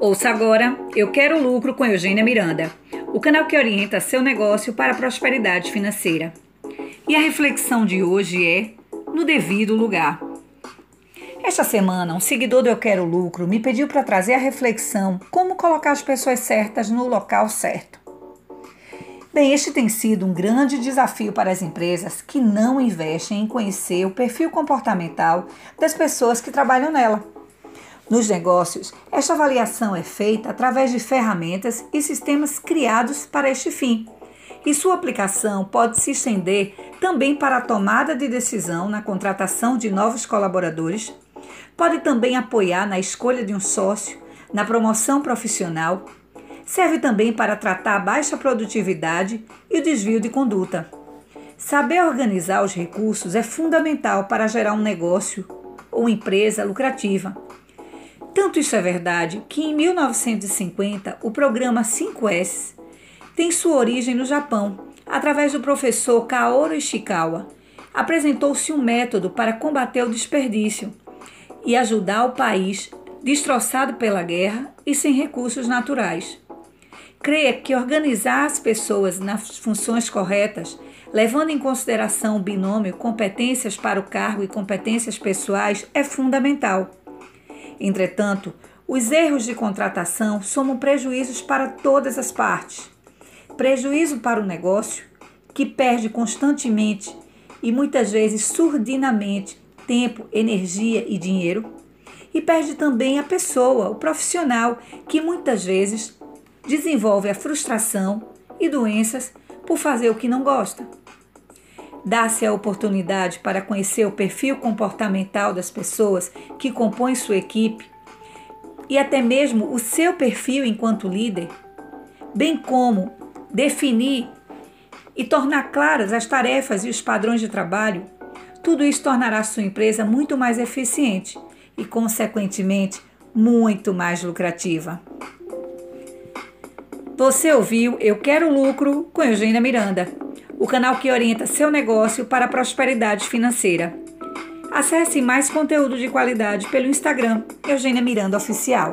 Ouça agora Eu Quero Lucro com Eugênia Miranda, o canal que orienta seu negócio para a prosperidade financeira. E a reflexão de hoje é no devido lugar. Esta semana, um seguidor do Eu Quero Lucro me pediu para trazer a reflexão como colocar as pessoas certas no local certo. Bem, este tem sido um grande desafio para as empresas que não investem em conhecer o perfil comportamental das pessoas que trabalham nela. Nos negócios, esta avaliação é feita através de ferramentas e sistemas criados para este fim. E sua aplicação pode se estender também para a tomada de decisão na contratação de novos colaboradores, pode também apoiar na escolha de um sócio, na promoção profissional, serve também para tratar a baixa produtividade e o desvio de conduta. Saber organizar os recursos é fundamental para gerar um negócio ou empresa lucrativa tanto isso é verdade que em 1950 o programa 5S tem sua origem no Japão, através do professor Kaoru Ishikawa. Apresentou-se um método para combater o desperdício e ajudar o país destroçado pela guerra e sem recursos naturais. Creia que organizar as pessoas nas funções corretas, levando em consideração o binômio competências para o cargo e competências pessoais, é fundamental. Entretanto, os erros de contratação somam prejuízos para todas as partes. Prejuízo para o negócio, que perde constantemente e muitas vezes surdinamente tempo, energia e dinheiro, e perde também a pessoa, o profissional, que muitas vezes desenvolve a frustração e doenças por fazer o que não gosta. Dá-se a oportunidade para conhecer o perfil comportamental das pessoas que compõem sua equipe e até mesmo o seu perfil enquanto líder, bem como definir e tornar claras as tarefas e os padrões de trabalho, tudo isso tornará sua empresa muito mais eficiente e, consequentemente, muito mais lucrativa. Você ouviu Eu Quero Lucro com Eugênia Miranda o canal que orienta seu negócio para a prosperidade financeira. Acesse mais conteúdo de qualidade pelo Instagram Eugênia Miranda Oficial.